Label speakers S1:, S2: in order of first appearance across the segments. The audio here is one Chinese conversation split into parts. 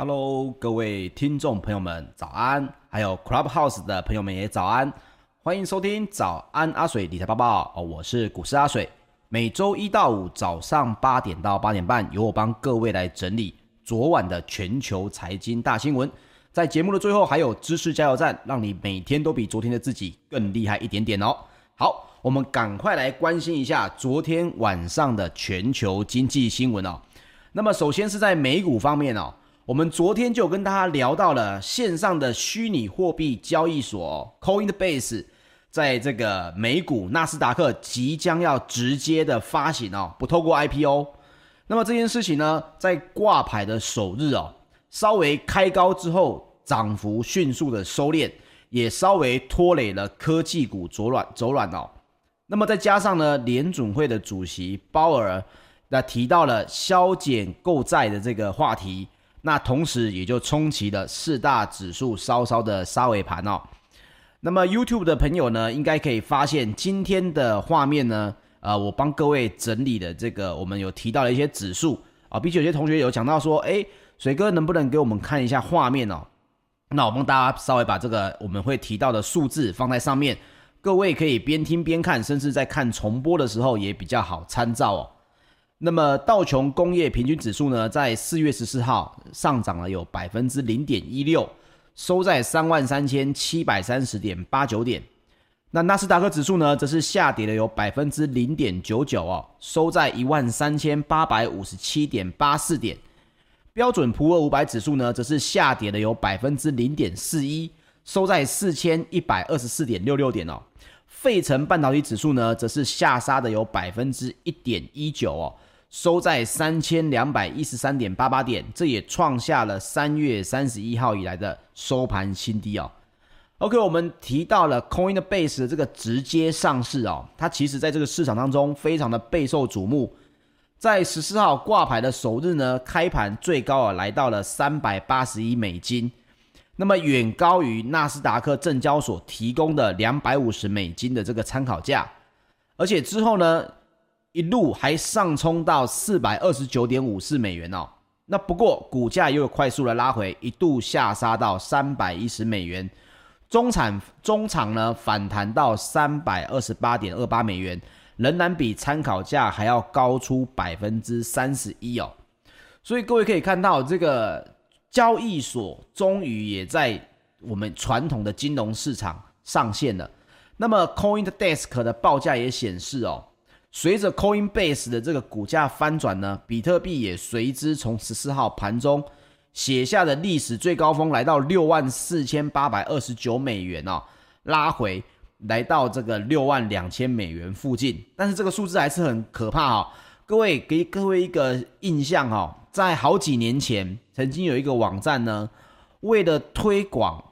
S1: Hello，各位听众朋友们，早安！还有 Clubhouse 的朋友们也早安，欢迎收听早安阿水理财报报哦，我是股市阿水，每周一到五早上八点到八点半，由我帮各位来整理昨晚的全球财经大新闻，在节目的最后还有知识加油站，让你每天都比昨天的自己更厉害一点点哦。好，我们赶快来关心一下昨天晚上的全球经济新闻哦。那么首先是在美股方面哦。我们昨天就跟大家聊到了线上的虚拟货币交易所 Coinbase，在这个美股纳斯达克即将要直接的发行哦，不透过 IPO。那么这件事情呢，在挂牌的首日哦，稍微开高之后，涨幅迅速的收敛，也稍微拖累了科技股走软走软哦。那么再加上呢，联准会的主席鲍尔那提到了削减购债的这个话题。那同时也就冲击了四大指数稍稍的杀尾盘哦。那么 YouTube 的朋友呢，应该可以发现今天的画面呢，呃，我帮各位整理的这个，我们有提到了一些指数啊，并且有些同学有讲到说，诶，水哥能不能给我们看一下画面哦？那我帮大家稍微把这个我们会提到的数字放在上面，各位可以边听边看，甚至在看重播的时候也比较好参照哦。那么道琼工业平均指数呢，在四月十四号上涨了有百分之零点一六，收在三万三千七百三十点八九点。那纳斯达克指数呢，则是下跌了有百分之零点九九哦，收在一万三千八百五十七点八四点。标准普尔五百指数呢，则是下跌了有百分之零点四一，收在四千一百二十四点六六点哦。费城半导体指数呢，则是下杀的有百分之一点一九哦。收在三千两百一十三点八八点，这也创下了三月三十一号以来的收盘新低哦。OK，我们提到了 Coinbase 的这个直接上市哦，它其实在这个市场当中非常的备受瞩目。在十四号挂牌的首日呢，开盘最高啊来到了三百八十一美金，那么远高于纳斯达克证交所提供的两百五十美金的这个参考价，而且之后呢，一路还上冲到四百二十九点五四美元哦，那不过股价又快速的拉回，一度下杀到三百一十美元，中产中场呢反弹到三百二十八点二八美元，仍然比参考价还要高出百分之三十一哦，所以各位可以看到，这个交易所终于也在我们传统的金融市场上线了。那么 CoinDesk 的报价也显示哦。随着 Coinbase 的这个股价翻转呢，比特币也随之从十四号盘中写下的历史最高峰，来到六万四千八百二十九美元哦，拉回来到这个六万两千美元附近。但是这个数字还是很可怕哦。各位给各位一个印象哦，在好几年前，曾经有一个网站呢，为了推广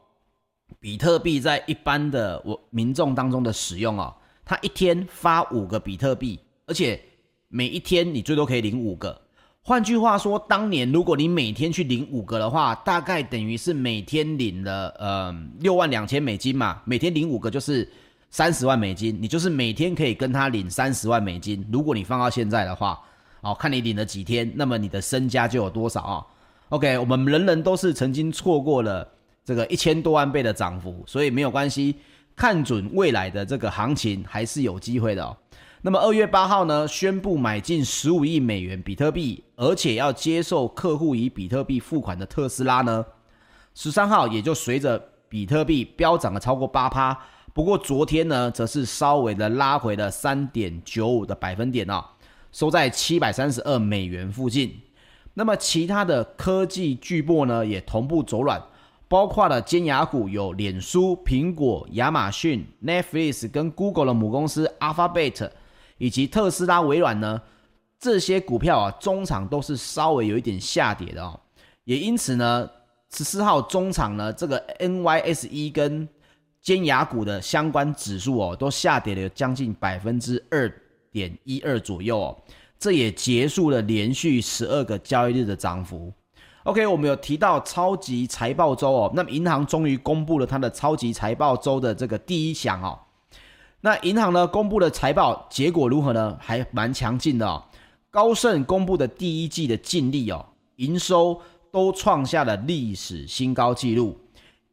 S1: 比特币在一般的我民众当中的使用哦。他一天发五个比特币，而且每一天你最多可以领五个。换句话说，当年如果你每天去领五个的话，大概等于是每天领了呃六万两千美金嘛。每天领五个就是三十万美金，你就是每天可以跟他领三十万美金。如果你放到现在的话，哦，看你领了几天，那么你的身家就有多少啊？OK，我们人人都是曾经错过了这个一千多万倍的涨幅，所以没有关系。看准未来的这个行情还是有机会的哦。那么二月八号呢，宣布买进十五亿美元比特币，而且要接受客户以比特币付款的特斯拉呢，十三号也就随着比特币飙涨了超过八趴。不过昨天呢，则是稍微的拉回了三点九五的百分点哦，收在七百三十二美元附近。那么其他的科技巨擘呢，也同步走软。包括了尖牙股有脸书、苹果、亚马逊、Netflix 跟 Google 的母公司 Alphabet，以及特斯拉、微软呢，这些股票啊，中场都是稍微有一点下跌的哦。也因此呢，十四号中场呢，这个 NYSE 跟尖牙股的相关指数哦，都下跌了将近百分之二点一二左右哦。这也结束了连续十二个交易日的涨幅。OK，我们有提到超级财报周哦，那么银行终于公布了它的超级财报周的这个第一响哦。那银行呢公布的财报结果如何呢？还蛮强劲的哦。高盛公布的第一季的净利哦，营收都创下了历史新高纪录，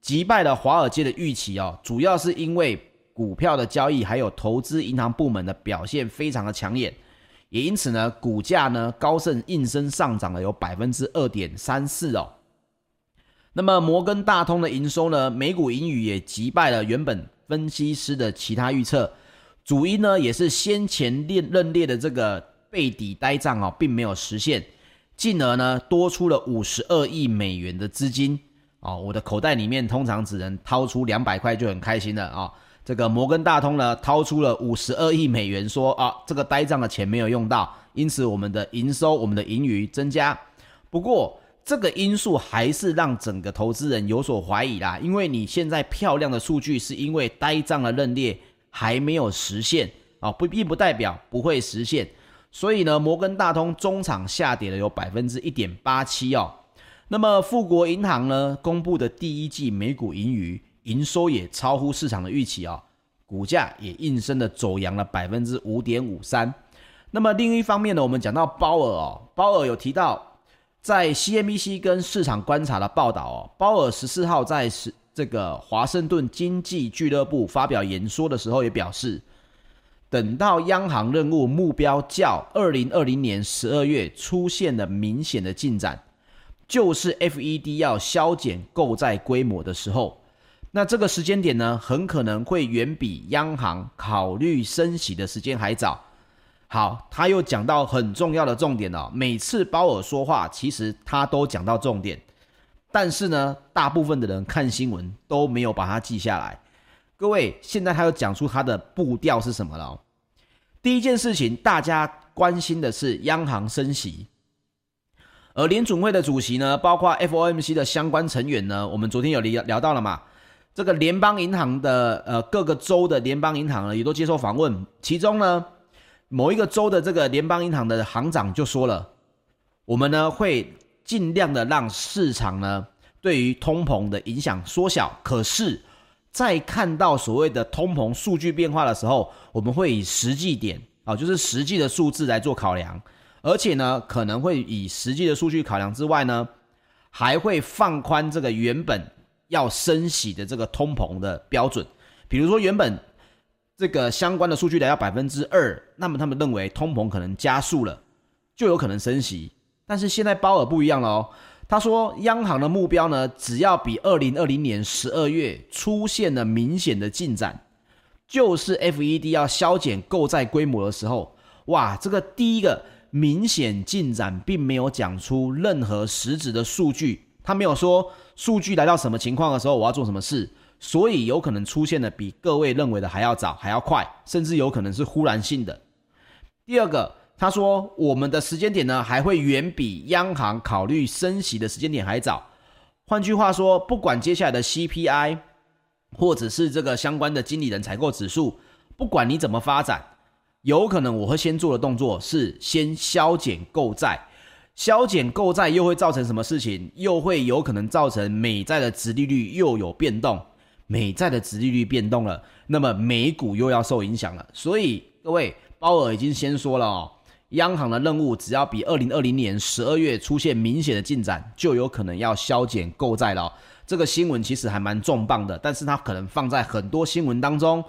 S1: 击败了华尔街的预期哦。主要是因为股票的交易还有投资银行部门的表现非常的抢眼，也因此呢，股价呢高盛应声上涨了有百分之二点三四哦。那么摩根大通的营收呢，每股盈余也击败了原本分析师的其他预测，主因呢也是先前列认列的这个背抵呆账哦，并没有实现，进而呢多出了五十二亿美元的资金哦。我的口袋里面通常只能掏出两百块就很开心了啊。这个摩根大通呢掏出了五十二亿美元，说啊这个呆账的钱没有用到，因此我们的营收、我们的盈余增加。不过，这个因素还是让整个投资人有所怀疑啦，因为你现在漂亮的数据是因为呆账的认列还没有实现啊，不并不代表不会实现，所以呢，摩根大通中场下跌了有百分之一点八七哦。那么富国银行呢公布的第一季每股盈余营收也超乎市场的预期哦，股价也应声的走扬了百分之五点五三。那么另一方面呢，我们讲到鲍尔哦，鲍尔有提到。在 CNBC 跟市场观察的报道哦，鲍尔十四号在是这个华盛顿经济俱乐部发表演说的时候也表示，等到央行任务目标较二零二零年十二月出现了明显的进展，就是 FED 要削减购债规模的时候，那这个时间点呢，很可能会远比央行考虑升息的时间还早。好，他又讲到很重要的重点哦。每次鲍尔说话，其实他都讲到重点，但是呢，大部分的人看新闻都没有把它记下来。各位，现在他又讲出他的步调是什么了？第一件事情，大家关心的是央行升息，而联准会的主席呢，包括 FOMC 的相关成员呢，我们昨天有聊聊到了嘛？这个联邦银行的呃各个州的联邦银行呢，也都接受访问，其中呢。某一个州的这个联邦银行的行长就说了，我们呢会尽量的让市场呢对于通膨的影响缩小，可是，在看到所谓的通膨数据变化的时候，我们会以实际点啊，就是实际的数字来做考量，而且呢可能会以实际的数据考量之外呢，还会放宽这个原本要升息的这个通膨的标准，比如说原本。这个相关的数据来到百分之二，那么他们认为通膨可能加速了，就有可能升息。但是现在鲍尔不一样了哦，他说央行的目标呢，只要比二零二零年十二月出现了明显的进展，就是 FED 要削减购债规模的时候，哇，这个第一个明显进展并没有讲出任何实质的数据，他没有说数据来到什么情况的时候，我要做什么事。所以有可能出现的比各位认为的还要早，还要快，甚至有可能是忽然性的。第二个，他说我们的时间点呢，还会远比央行考虑升息的时间点还早。换句话说，不管接下来的 CPI，或者是这个相关的经理人采购指数，不管你怎么发展，有可能我会先做的动作是先削减购债，削减购债又会造成什么事情？又会有可能造成美债的殖利率又有变动。美债的殖利率变动了，那么美股又要受影响了。所以各位，鲍尔已经先说了哦，央行的任务只要比二零二零年十二月出现明显的进展，就有可能要削减购债了。这个新闻其实还蛮重磅的，但是它可能放在很多新闻当中，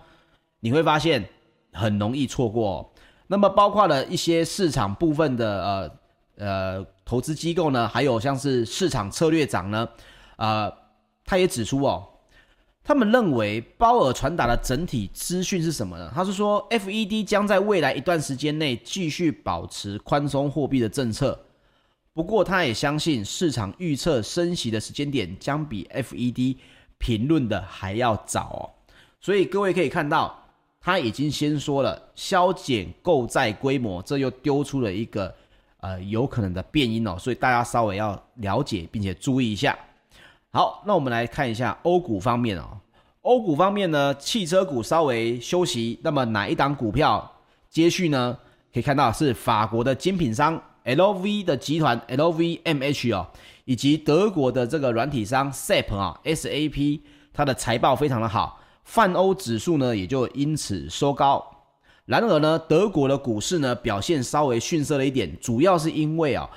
S1: 你会发现很容易错过。那么包括了一些市场部分的呃呃投资机构呢，还有像是市场策略长呢，呃，他也指出哦。他们认为鲍尔传达的整体资讯是什么呢？他是说，FED 将在未来一段时间内继续保持宽松货币的政策。不过，他也相信市场预测升息的时间点将比 FED 评论的还要早哦。所以，各位可以看到，他已经先说了削减购债规模，这又丢出了一个呃有可能的变音哦。所以，大家稍微要了解并且注意一下。好，那我们来看一下欧股方面哦。欧股方面呢，汽车股稍微休息。那么哪一档股票接续呢？可以看到是法国的精品商 LV 的集团 LVMH 哦，以及德国的这个软体商 SAP 啊 SAP，它的财报非常的好，泛欧指数呢也就因此收高。然而呢，德国的股市呢表现稍微逊色了一点，主要是因为啊。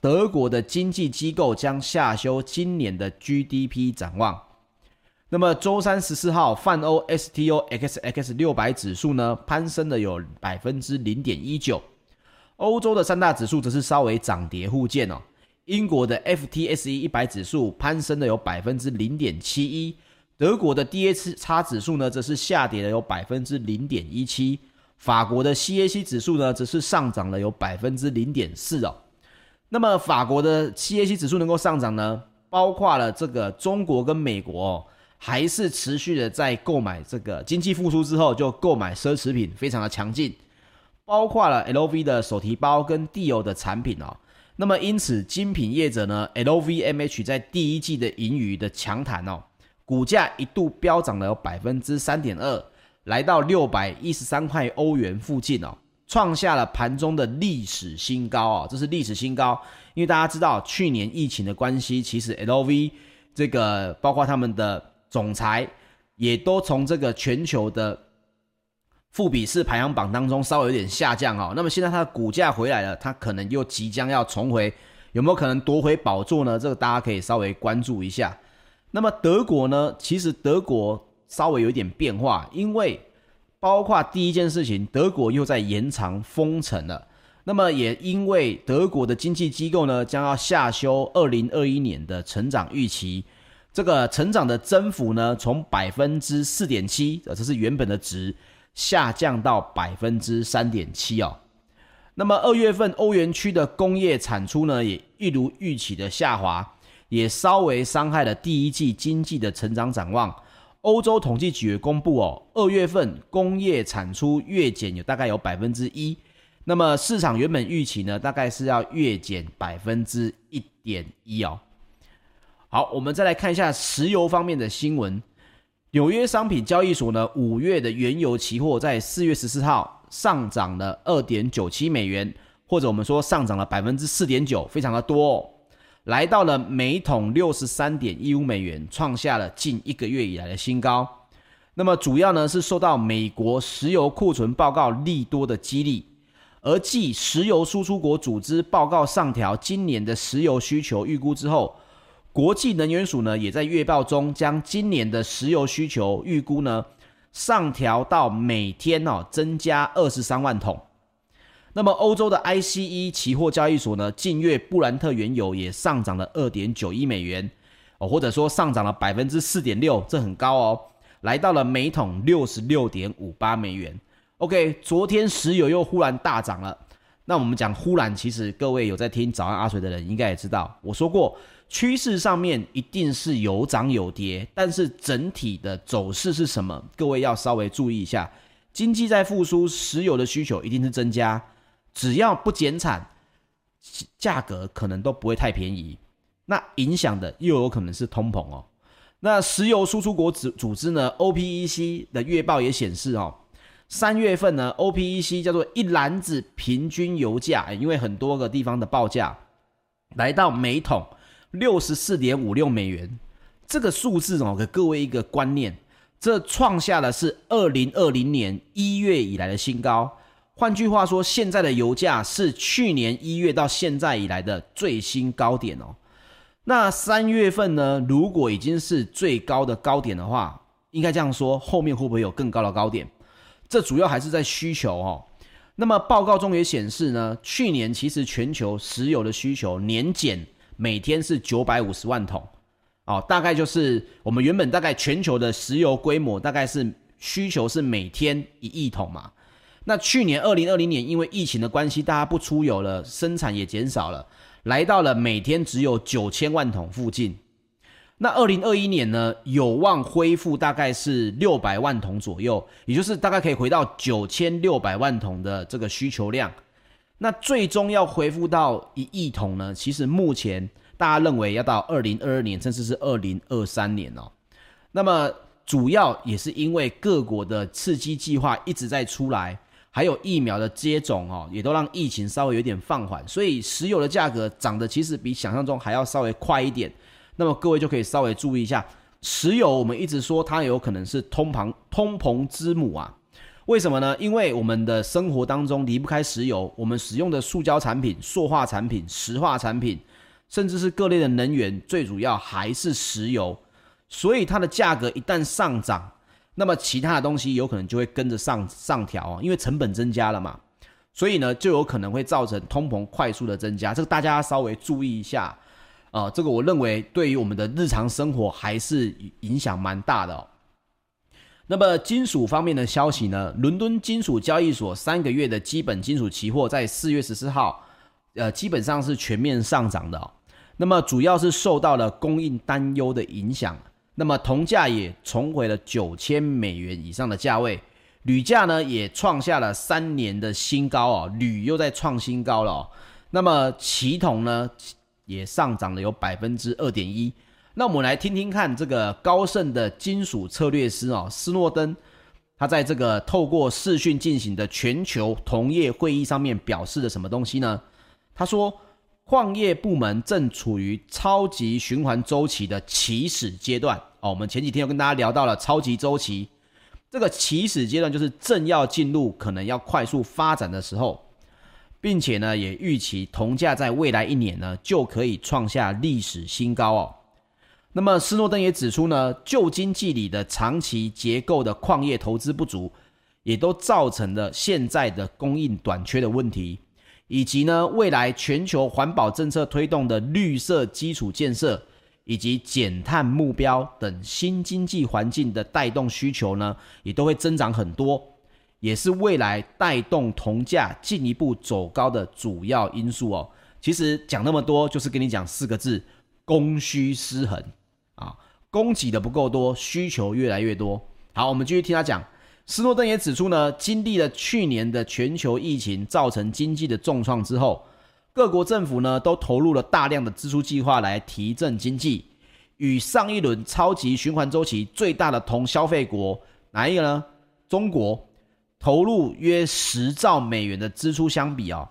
S1: 德国的经济机构将下修今年的 GDP 展望。那么周三十四号，泛欧 STOXX 六百指数呢攀升了有百分之零点一九，欧洲的三大指数则是稍微涨跌互见哦。英国的 FTSE 一百指数攀升了有百分之零点七一，德国的 DAX 指数呢则是下跌了有百分之零点一七，法国的 CAC 指数呢则是上涨了有百分之零点四哦。那么法国的 CAC 指数能够上涨呢，包括了这个中国跟美国哦。还是持续的在购买这个经济复苏之后就购买奢侈品，非常的强劲，包括了 LV 的手提包跟 d i o 的产品哦。那么因此精品业者呢，LVMH 在第一季的盈余的强弹哦，股价一度飙涨了百分之三点二，来到六百一十三块欧元附近哦，创下了盘中的历史新高哦，这是历史新高，因为大家知道去年疫情的关系，其实 LV 这个包括他们的。总裁也都从这个全球的富比士排行榜当中稍微有点下降哦。那么现在它的股价回来了，它可能又即将要重回，有没有可能夺回宝座呢？这个大家可以稍微关注一下。那么德国呢？其实德国稍微有一点变化，因为包括第一件事情，德国又在延长封城了。那么也因为德国的经济机构呢，将要下修二零二一年的成长预期。这个成长的增幅呢，从百分之四点七，呃，这是原本的值，下降到百分之三点七哦。那么二月份欧元区的工业产出呢，也一如预期的下滑，也稍微伤害了第一季经济的成长展望。欧洲统计局公布哦，二月份工业产出月减有大概有百分之一，那么市场原本预期呢，大概是要月减百分之一点一哦。好，我们再来看一下石油方面的新闻。纽约商品交易所呢，五月的原油期货在四月十四号上涨了二点九七美元，或者我们说上涨了百分之四点九，非常的多哦，来到了每桶六十三点一五美元，创下了近一个月以来的新高。那么主要呢是受到美国石油库存报告利多的激励，而继石油输出国组织报告上调今年的石油需求预估之后。国际能源署呢，也在月报中将今年的石油需求预估呢上调到每天哦增加二十三万桶。那么欧洲的 ICE 期货交易所呢，近月布兰特原油也上涨了二点九一美元哦，或者说上涨了百分之四点六，这很高哦，来到了每桶六十六点五八美元。OK，昨天石油又忽然大涨了。那我们讲忽然，其实各位有在听早安阿水的人应该也知道，我说过。趋势上面一定是有涨有跌，但是整体的走势是什么？各位要稍微注意一下。经济在复苏，石油的需求一定是增加，只要不减产，价格可能都不会太便宜。那影响的又有可能是通膨哦。那石油输出国组组织呢？OPEC 的月报也显示哦，三月份呢，OPEC 叫做一篮子平均油价，因为很多个地方的报价来到每桶。六十四点五六美元，这个数字哦，给各位一个观念，这创下的是二零二零年一月以来的新高。换句话说，现在的油价是去年一月到现在以来的最新高点哦。那三月份呢，如果已经是最高的高点的话，应该这样说，后面会不会有更高的高点？这主要还是在需求哦。那么报告中也显示呢，去年其实全球石油的需求年减。每天是九百五十万桶，哦，大概就是我们原本大概全球的石油规模，大概是需求是每天一亿桶嘛。那去年二零二零年因为疫情的关系，大家不出游了，生产也减少了，来到了每天只有九千万桶附近。那二零二一年呢，有望恢复大概是六百万桶左右，也就是大概可以回到九千六百万桶的这个需求量。那最终要恢复到一亿桶呢？其实目前大家认为要到二零二二年，甚至是二零二三年哦。那么主要也是因为各国的刺激计划一直在出来，还有疫苗的接种哦，也都让疫情稍微有点放缓，所以石油的价格涨得其实比想象中还要稍微快一点。那么各位就可以稍微注意一下，石油我们一直说它有可能是通膨通膨之母啊。为什么呢？因为我们的生活当中离不开石油，我们使用的塑胶产品、塑化产品、石化产品，甚至是各类的能源，最主要还是石油。所以它的价格一旦上涨，那么其他的东西有可能就会跟着上上调，因为成本增加了嘛。所以呢，就有可能会造成通膨快速的增加。这个大家稍微注意一下啊，这个我认为对于我们的日常生活还是影响蛮大的哦。那么金属方面的消息呢？伦敦金属交易所三个月的基本金属期货在四月十四号，呃，基本上是全面上涨的哦。那么主要是受到了供应担忧的影响。那么铜价也重回了九千美元以上的价位，铝价呢也创下了三年的新高哦，铝又在创新高了哦。那么期铜呢也上涨了有百分之二点一。那我们来听听看，这个高盛的金属策略师哦，斯诺登，他在这个透过视讯进行的全球同业会议上面表示的什么东西呢？他说，矿业部门正处于超级循环周期的起始阶段哦。我们前几天又跟大家聊到了超级周期，这个起始阶段就是正要进入可能要快速发展的时候，并且呢，也预期铜价在未来一年呢就可以创下历史新高哦。那么，斯诺登也指出呢，旧经济里的长期结构的矿业投资不足，也都造成了现在的供应短缺的问题，以及呢，未来全球环保政策推动的绿色基础建设以及减碳目标等新经济环境的带动需求呢，也都会增长很多，也是未来带动铜价进一步走高的主要因素哦。其实讲那么多，就是跟你讲四个字：供需失衡。啊，供给的不够多，需求越来越多。好，我们继续听他讲。斯诺登也指出呢，经历了去年的全球疫情造成经济的重创之后，各国政府呢都投入了大量的支出计划来提振经济。与上一轮超级循环周期最大的同消费国哪一个呢？中国投入约十兆美元的支出相比啊，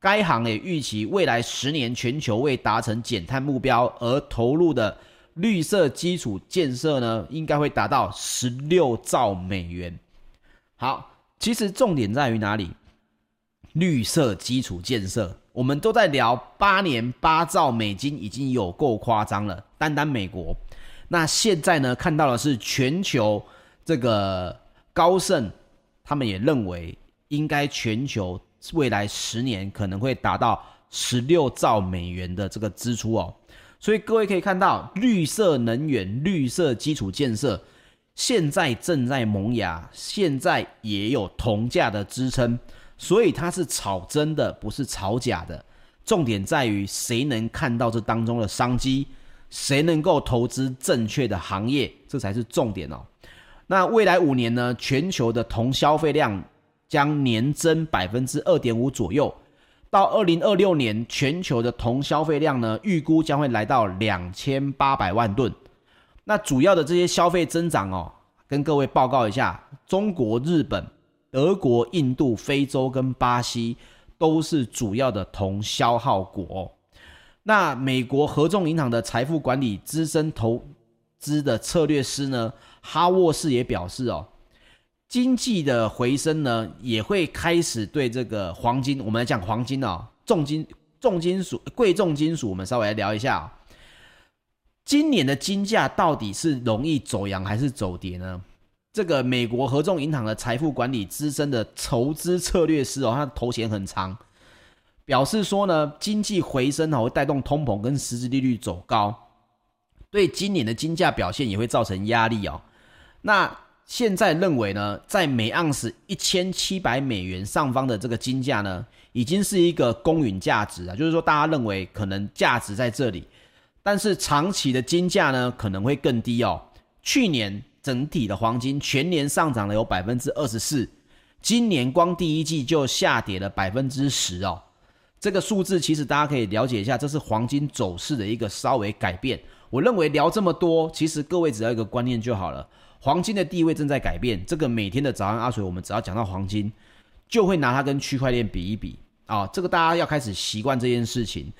S1: 该行也预期未来十年全球为达成减碳目标而投入的。绿色基础建设呢，应该会达到十六兆美元。好，其实重点在于哪里？绿色基础建设，我们都在聊八年八兆美金，已经有够夸张了。单单美国，那现在呢，看到的是全球这个高盛，他们也认为，应该全球未来十年可能会达到十六兆美元的这个支出哦。所以各位可以看到，绿色能源、绿色基础建设现在正在萌芽，现在也有铜价的支撑，所以它是炒真的，不是炒假的。重点在于谁能看到这当中的商机，谁能够投资正确的行业，这才是重点哦。那未来五年呢，全球的铜消费量将年增百分之二点五左右。到二零二六年，全球的铜消费量呢，预估将会来到两千八百万吨。那主要的这些消费增长哦，跟各位报告一下，中国、日本、德国、印度、非洲跟巴西都是主要的铜消耗国。那美国合众银行的财富管理资深投资的策略师呢，哈沃士也表示哦。经济的回升呢，也会开始对这个黄金，我们来讲黄金哦，重金重金属、贵重金属，我们稍微来聊一下。今年的金价到底是容易走扬还是走跌呢？这个美国合众银行的财富管理资深的筹资策略师哦，他的头衔很长，表示说呢，经济回升哦会带动通膨跟实质利率走高，对今年的金价表现也会造成压力哦。那现在认为呢，在每盎司一千七百美元上方的这个金价呢，已经是一个公允价值啊，就是说大家认为可能价值在这里，但是长期的金价呢可能会更低哦。去年整体的黄金全年上涨了有百分之二十四，今年光第一季就下跌了百分之十哦。这个数字其实大家可以了解一下，这是黄金走势的一个稍微改变。我认为聊这么多，其实各位只要一个观念就好了。黄金的地位正在改变，这个每天的早安阿水，我们只要讲到黄金，就会拿它跟区块链比一比啊、这个大家要开始习惯这件事情。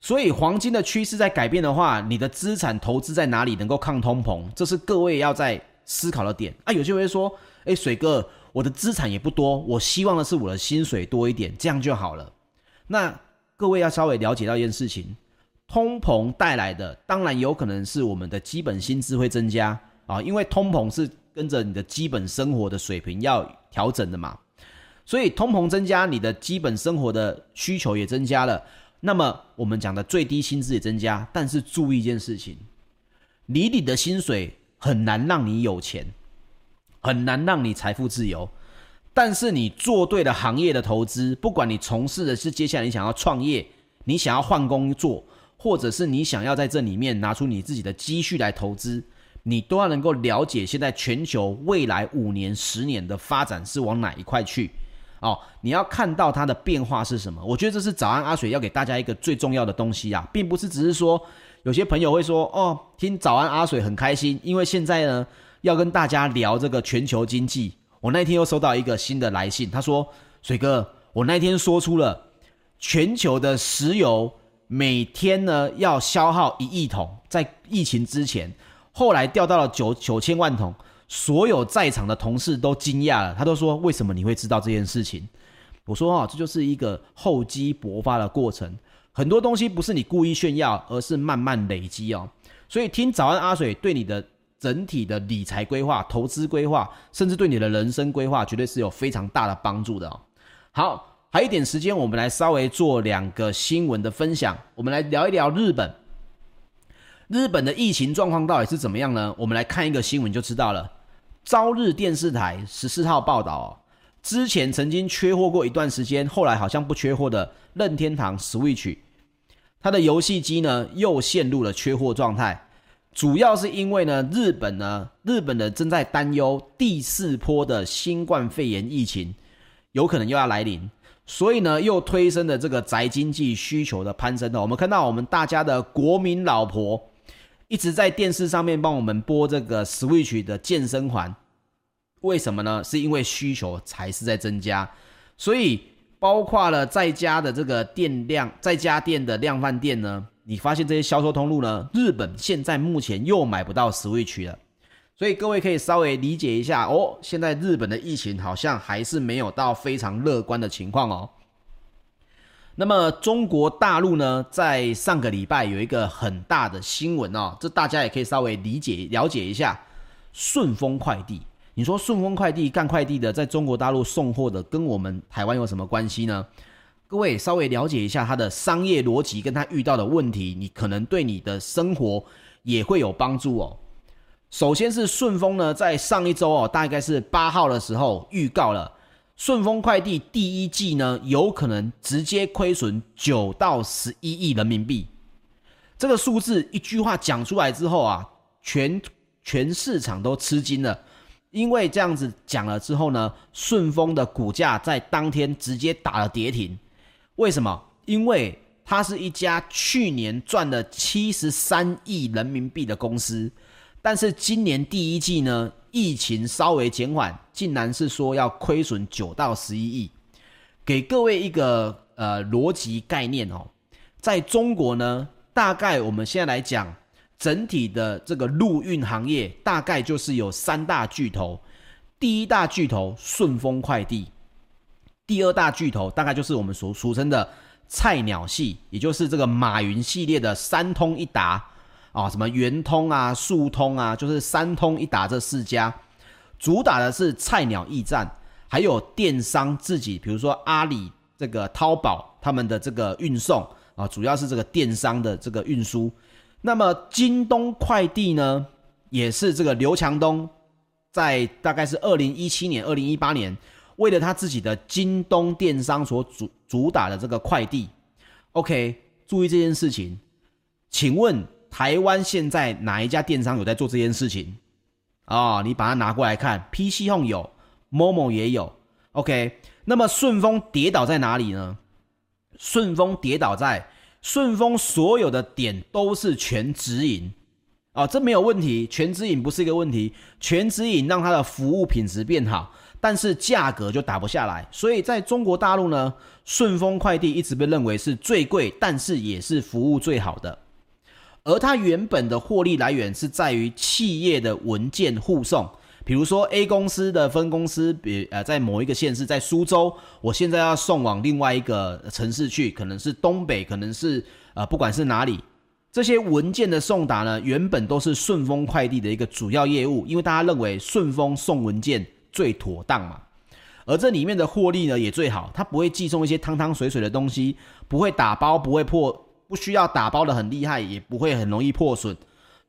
S1: 所以黄金的趋势在改变的话，你的资产投资在哪里能够抗通膨，这是各位要在思考的点啊。有些人会说，诶，水哥，我的资产也不多，我希望的是我的薪水多一点，这样就好了。那各位要稍微了解到一件事情，通膨带来的当然有可能是我们的基本薪资会增加啊，因为通膨是跟着你的基本生活的水平要调整的嘛，所以通膨增加，你的基本生活的需求也增加了。那么我们讲的最低薪资也增加，但是注意一件事情，你领的薪水很难让你有钱，很难让你财富自由。但是你做对了行业的投资，不管你从事的是接下来你想要创业，你想要换工作，或者是你想要在这里面拿出你自己的积蓄来投资，你都要能够了解现在全球未来五年、十年的发展是往哪一块去哦。你要看到它的变化是什么。我觉得这是早安阿水要给大家一个最重要的东西啊，并不是只是说有些朋友会说哦，听早安阿水很开心，因为现在呢要跟大家聊这个全球经济。我那天又收到一个新的来信，他说：“水哥，我那天说出了全球的石油每天呢要消耗一亿桶，在疫情之前，后来掉到了九九千万桶，所有在场的同事都惊讶了，他都说：为什么你会知道这件事情？我说：哦，这就是一个厚积薄发的过程，很多东西不是你故意炫耀，而是慢慢累积哦。所以听早安阿水对你的。”整体的理财规划、投资规划，甚至对你的人生规划，绝对是有非常大的帮助的哦。好，还有一点时间，我们来稍微做两个新闻的分享。我们来聊一聊日本。日本的疫情状况到底是怎么样呢？我们来看一个新闻就知道了。朝日电视台十四号报道哦，之前曾经缺货过一段时间，后来好像不缺货的任天堂 Switch，它的游戏机呢又陷入了缺货状态。主要是因为呢，日本呢，日本的正在担忧第四波的新冠肺炎疫情有可能又要来临，所以呢，又推升了这个宅经济需求的攀升。我们看到我们大家的国民老婆一直在电视上面帮我们播这个 Switch 的健身环，为什么呢？是因为需求才是在增加，所以包括了在家的这个电量，在家电的量贩店呢。你发现这些销售通路呢？日本现在目前又买不到 Switch 了，所以各位可以稍微理解一下哦。现在日本的疫情好像还是没有到非常乐观的情况哦。那么中国大陆呢，在上个礼拜有一个很大的新闻哦，这大家也可以稍微理解了解一下。顺丰快递，你说顺丰快递干快递的，在中国大陆送货的，跟我们台湾有什么关系呢？各位稍微了解一下它的商业逻辑，跟它遇到的问题，你可能对你的生活也会有帮助哦。首先是顺丰呢，在上一周哦，大概是八号的时候预告了顺丰快递第一季呢，有可能直接亏损九到十一亿人民币。这个数字一句话讲出来之后啊，全全市场都吃惊了，因为这样子讲了之后呢，顺丰的股价在当天直接打了跌停。为什么？因为它是一家去年赚了七十三亿人民币的公司，但是今年第一季呢，疫情稍微减缓，竟然是说要亏损九到十一亿。给各位一个呃逻辑概念哦，在中国呢，大概我们现在来讲，整体的这个陆运行业大概就是有三大巨头，第一大巨头顺丰快递。第二大巨头大概就是我们所俗称的菜鸟系，也就是这个马云系列的三通一达啊，什么圆通啊、速通啊，就是三通一达这四家，主打的是菜鸟驿站，还有电商自己，比如说阿里这个淘宝他们的这个运送啊，主要是这个电商的这个运输。那么京东快递呢，也是这个刘强东在大概是二零一七年、二零一八年。为了他自己的京东电商所主主打的这个快递，OK，注意这件事情。请问台湾现在哪一家电商有在做这件事情？啊、哦，你把它拿过来看，PC Home 有，Momo 也有，OK。那么顺丰跌倒在哪里呢？顺丰跌倒在顺丰所有的点都是全直营，啊、哦，这没有问题，全直营不是一个问题，全直营让它的服务品质变好。但是价格就打不下来，所以在中国大陆呢，顺丰快递一直被认为是最贵，但是也是服务最好的。而它原本的获利来源是在于企业的文件护送，比如说 A 公司的分公司，比呃在某一个县市，在苏州，我现在要送往另外一个城市去，可能是东北，可能是呃不管是哪里，这些文件的送达呢，原本都是顺丰快递的一个主要业务，因为大家认为顺丰送文件最妥当嘛，而这里面的获利呢也最好，它不会寄送一些汤汤水水的东西，不会打包，不会破，不需要打包的很厉害，也不会很容易破损。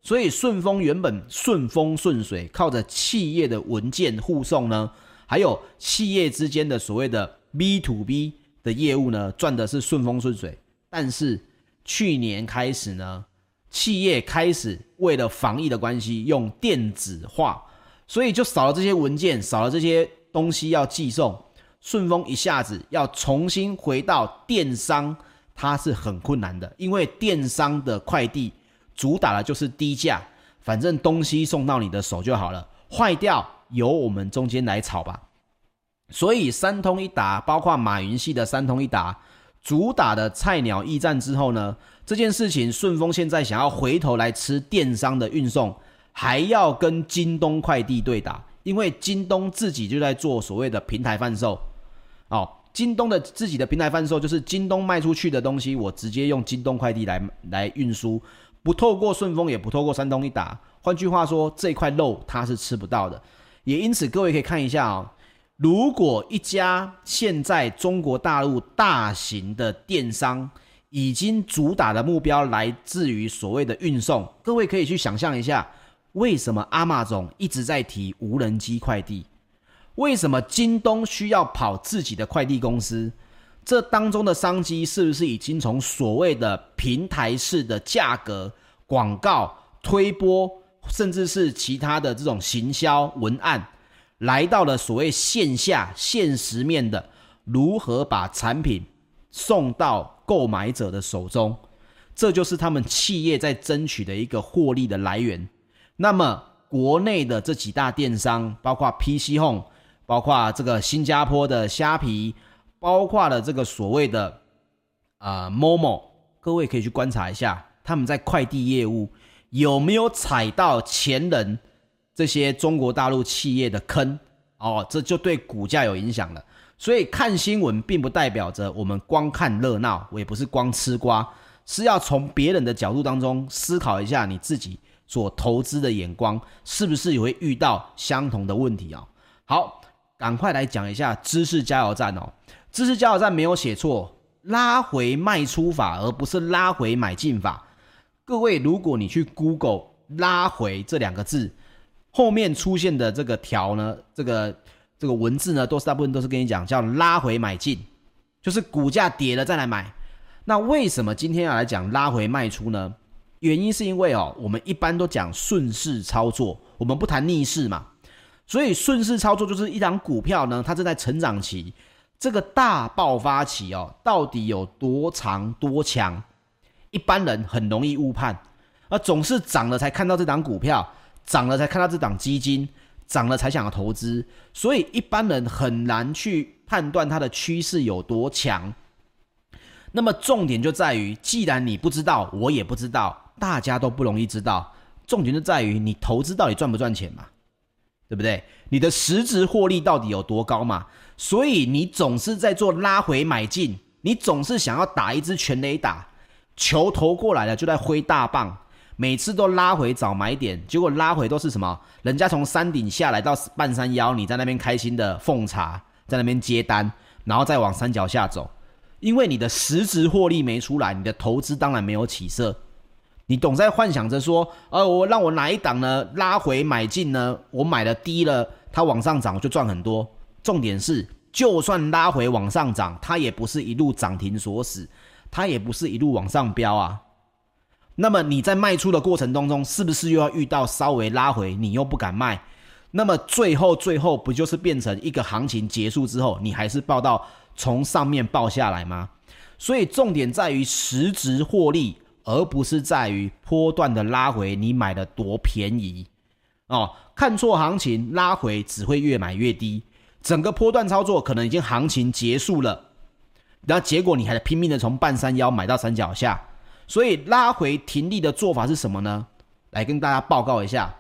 S1: 所以顺丰原本顺风顺水，靠着企业的文件护送呢，还有企业之间的所谓的 B to B 的业务呢，赚的是顺风顺水。但是去年开始呢，企业开始为了防疫的关系用电子化，所以就少了这些文件，少了这些东西要寄送。顺丰一下子要重新回到电商，它是很困难的，因为电商的快递。主打的就是低价，反正东西送到你的手就好了，坏掉由我们中间来炒吧。所以三通一达，包括马云系的三通一达，主打的菜鸟驿站之后呢，这件事情顺丰现在想要回头来吃电商的运送，还要跟京东快递对打，因为京东自己就在做所谓的平台贩售。哦，京东的自己的平台贩售就是京东卖出去的东西，我直接用京东快递来来运输。不透过顺丰，也不透过三通一达。换句话说，这块肉它是吃不到的。也因此，各位可以看一下哦，如果一家现在中国大陆大型的电商已经主打的目标来自于所谓的运送，各位可以去想象一下，为什么 Amazon 一直在提无人机快递？为什么京东需要跑自己的快递公司？这当中的商机是不是已经从所谓的平台式的价格广告推播，甚至是其他的这种行销文案，来到了所谓线下现实面的如何把产品送到购买者的手中？这就是他们企业在争取的一个获利的来源。那么国内的这几大电商，包括 PC Home，包括这个新加坡的虾皮。包括了这个所谓的啊、呃、Momo，各位可以去观察一下，他们在快递业务有没有踩到前人这些中国大陆企业的坑哦，这就对股价有影响了。所以看新闻并不代表着我们光看热闹，我也不是光吃瓜，是要从别人的角度当中思考一下你自己所投资的眼光是不是也会遇到相同的问题啊、好，赶快来讲一下知识加油站哦。知识加油站没有写错，拉回卖出法，而不是拉回买进法。各位，如果你去 Google 拉回这两个字，后面出现的这个条呢，这个这个文字呢，都是大部分都是跟你讲叫拉回买进，就是股价跌了再来买。那为什么今天要来讲拉回卖出呢？原因是因为哦，我们一般都讲顺势操作，我们不谈逆势嘛。所以顺势操作就是一档股票呢，它正在成长期。这个大爆发期哦，到底有多长多强？一般人很容易误判，而总是涨了才看到这档股票，涨了才看到这档基金，涨了才想要投资，所以一般人很难去判断它的趋势有多强。那么重点就在于，既然你不知道，我也不知道，大家都不容易知道。重点就在于你投资到底赚不赚钱嘛？对不对？你的实质获利到底有多高嘛？所以你总是在做拉回买进，你总是想要打一支全垒打，球投过来了就在挥大棒，每次都拉回找买点，结果拉回都是什么？人家从山顶下来到半山腰，你在那边开心的奉茶，在那边接单，然后再往山脚下走，因为你的实质获利没出来，你的投资当然没有起色，你总在幻想着说，呃，我让我哪一档呢？拉回买进呢？我买了低了，它往上涨我就赚很多。重点是，就算拉回往上涨，它也不是一路涨停锁死，它也不是一路往上飙啊。那么你在卖出的过程当中，是不是又要遇到稍微拉回，你又不敢卖？那么最后最后不就是变成一个行情结束之后，你还是报到从上面报下来吗？所以重点在于实质获利，而不是在于波段的拉回，你买的多便宜哦。看错行情，拉回只会越买越低。整个波段操作可能已经行情结束了，然后结果你还拼命的从半山腰买到山脚下，所以拉回停利的做法是什么呢？来跟大家报告一下，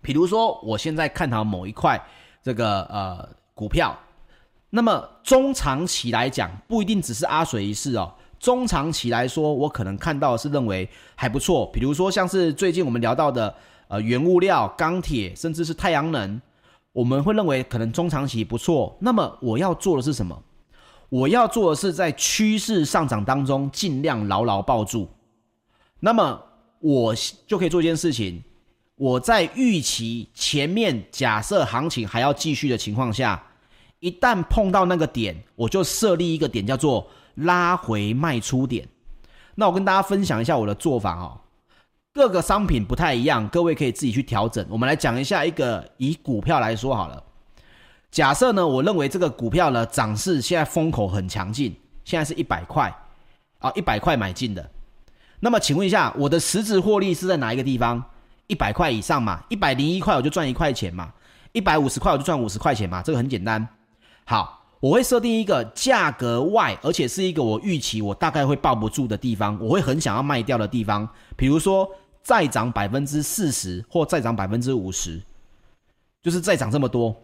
S1: 比如说我现在看好某一块这个呃股票，那么中长期来讲，不一定只是阿水一事哦。中长期来说，我可能看到的是认为还不错。比如说像是最近我们聊到的呃原物料、钢铁，甚至是太阳能，我们会认为可能中长期不错。那么我要做的是什么？我要做的是在趋势上涨当中尽量牢牢抱住。那么我就可以做一件事情，我在预期前面假设行情还要继续的情况下，一旦碰到那个点，我就设立一个点叫做拉回卖出点。那我跟大家分享一下我的做法哦。各个商品不太一样，各位可以自己去调整。我们来讲一下一个以股票来说好了。假设呢，我认为这个股票呢涨势现在风口很强劲，现在是一百块啊，一百块买进的。那么请问一下，我的实质获利是在哪一个地方？一百块以上嘛，一百零一块我就赚一块钱嘛，一百五十块我就赚五十块钱嘛，这个很简单。好，我会设定一个价格外，而且是一个我预期我大概会抱不住的地方，我会很想要卖掉的地方。比如说再涨百分之四十或再涨百分之五十，就是再涨这么多。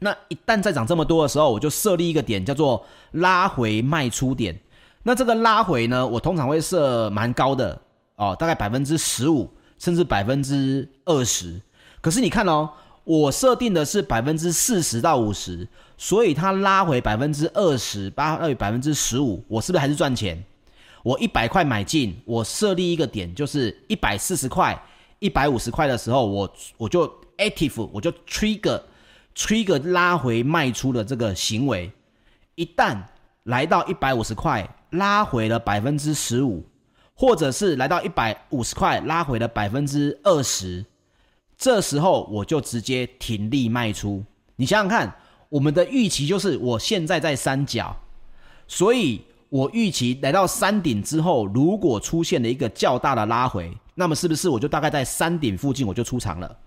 S1: 那一旦再涨这么多的时候，我就设立一个点，叫做拉回卖出点。那这个拉回呢，我通常会设蛮高的哦，大概百分之十五，甚至百分之二十。可是你看哦，我设定的是百分之四十到五十，所以它拉回百分之二十，八二百分之十五，我是不是还是赚钱？我一百块买进，我设立一个点，就是一百四十块、一百五十块的时候，我我就 active，我就 trigger。trigger 拉回卖出的这个行为，一旦来到一百五十块，拉回了百分之十五，或者是来到一百五十块，拉回了百分之二十，这时候我就直接停利卖出。你想想看，我们的预期就是我现在在三角，所以我预期来到山顶之后，如果出现了一个较大的拉回，那么是不是我就大概在山顶附近我就出场了？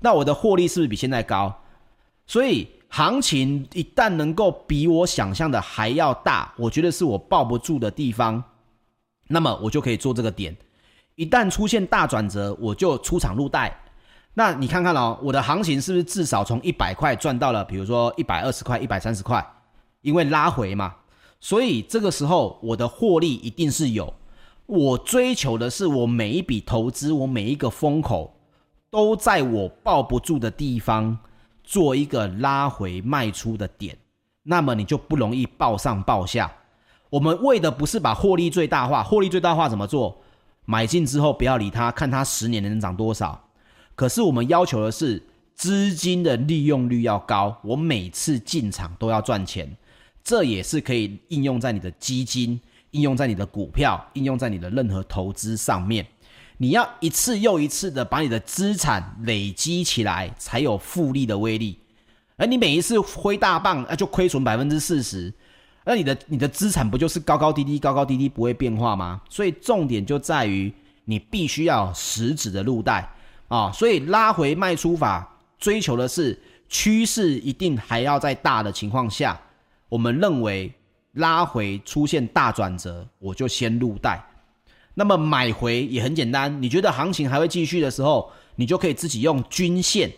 S1: 那我的获利是不是比现在高？所以行情一旦能够比我想象的还要大，我觉得是我抱不住的地方，那么我就可以做这个点。一旦出现大转折，我就出场入袋。那你看看哦，我的行情是不是至少从一百块赚到了，比如说一百二十块、一百三十块？因为拉回嘛，所以这个时候我的获利一定是有。我追求的是我每一笔投资，我每一个风口都在我抱不住的地方。做一个拉回卖出的点，那么你就不容易抱上抱下。我们为的不是把获利最大化，获利最大化怎么做？买进之后不要理它，看它十年能涨多少。可是我们要求的是资金的利用率要高，我每次进场都要赚钱。这也是可以应用在你的基金、应用在你的股票、应用在你的任何投资上面。你要一次又一次的把你的资产累积起来，才有复利的威力。而你每一次挥大棒，那就亏损百分之四十，那你的你的资产不就是高高低低、高高低低不会变化吗？所以重点就在于你必须要实质的入袋啊。所以拉回卖出法追求的是趋势一定还要在大的情况下，我们认为拉回出现大转折，我就先入袋。那么买回也很简单，你觉得行情还会继续的时候，你就可以自己用均线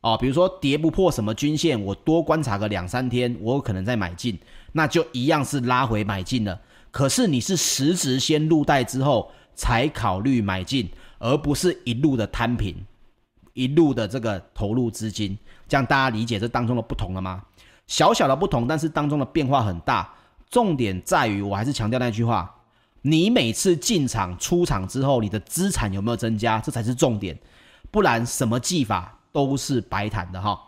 S1: 哦，比如说跌不破什么均线，我多观察个两三天，我可能再买进，那就一样是拉回买进了。可是你是实质先入袋之后才考虑买进，而不是一路的摊平，一路的这个投入资金，这样大家理解这当中的不同了吗？小小的不同，但是当中的变化很大。重点在于，我还是强调那句话。你每次进场出场之后，你的资产有没有增加？这才是重点，不然什么技法都是白谈的哈。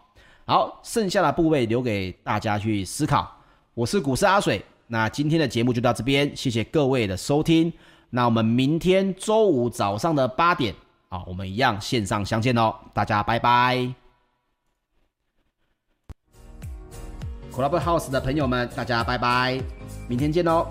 S1: 好，剩下的部位留给大家去思考。我是股市阿水，那今天的节目就到这边，谢谢各位的收听。那我们明天周五早上的八点啊，我们一样线上相见哦，大家拜拜。Clubhouse 的朋友们，大家拜拜，明天见哦。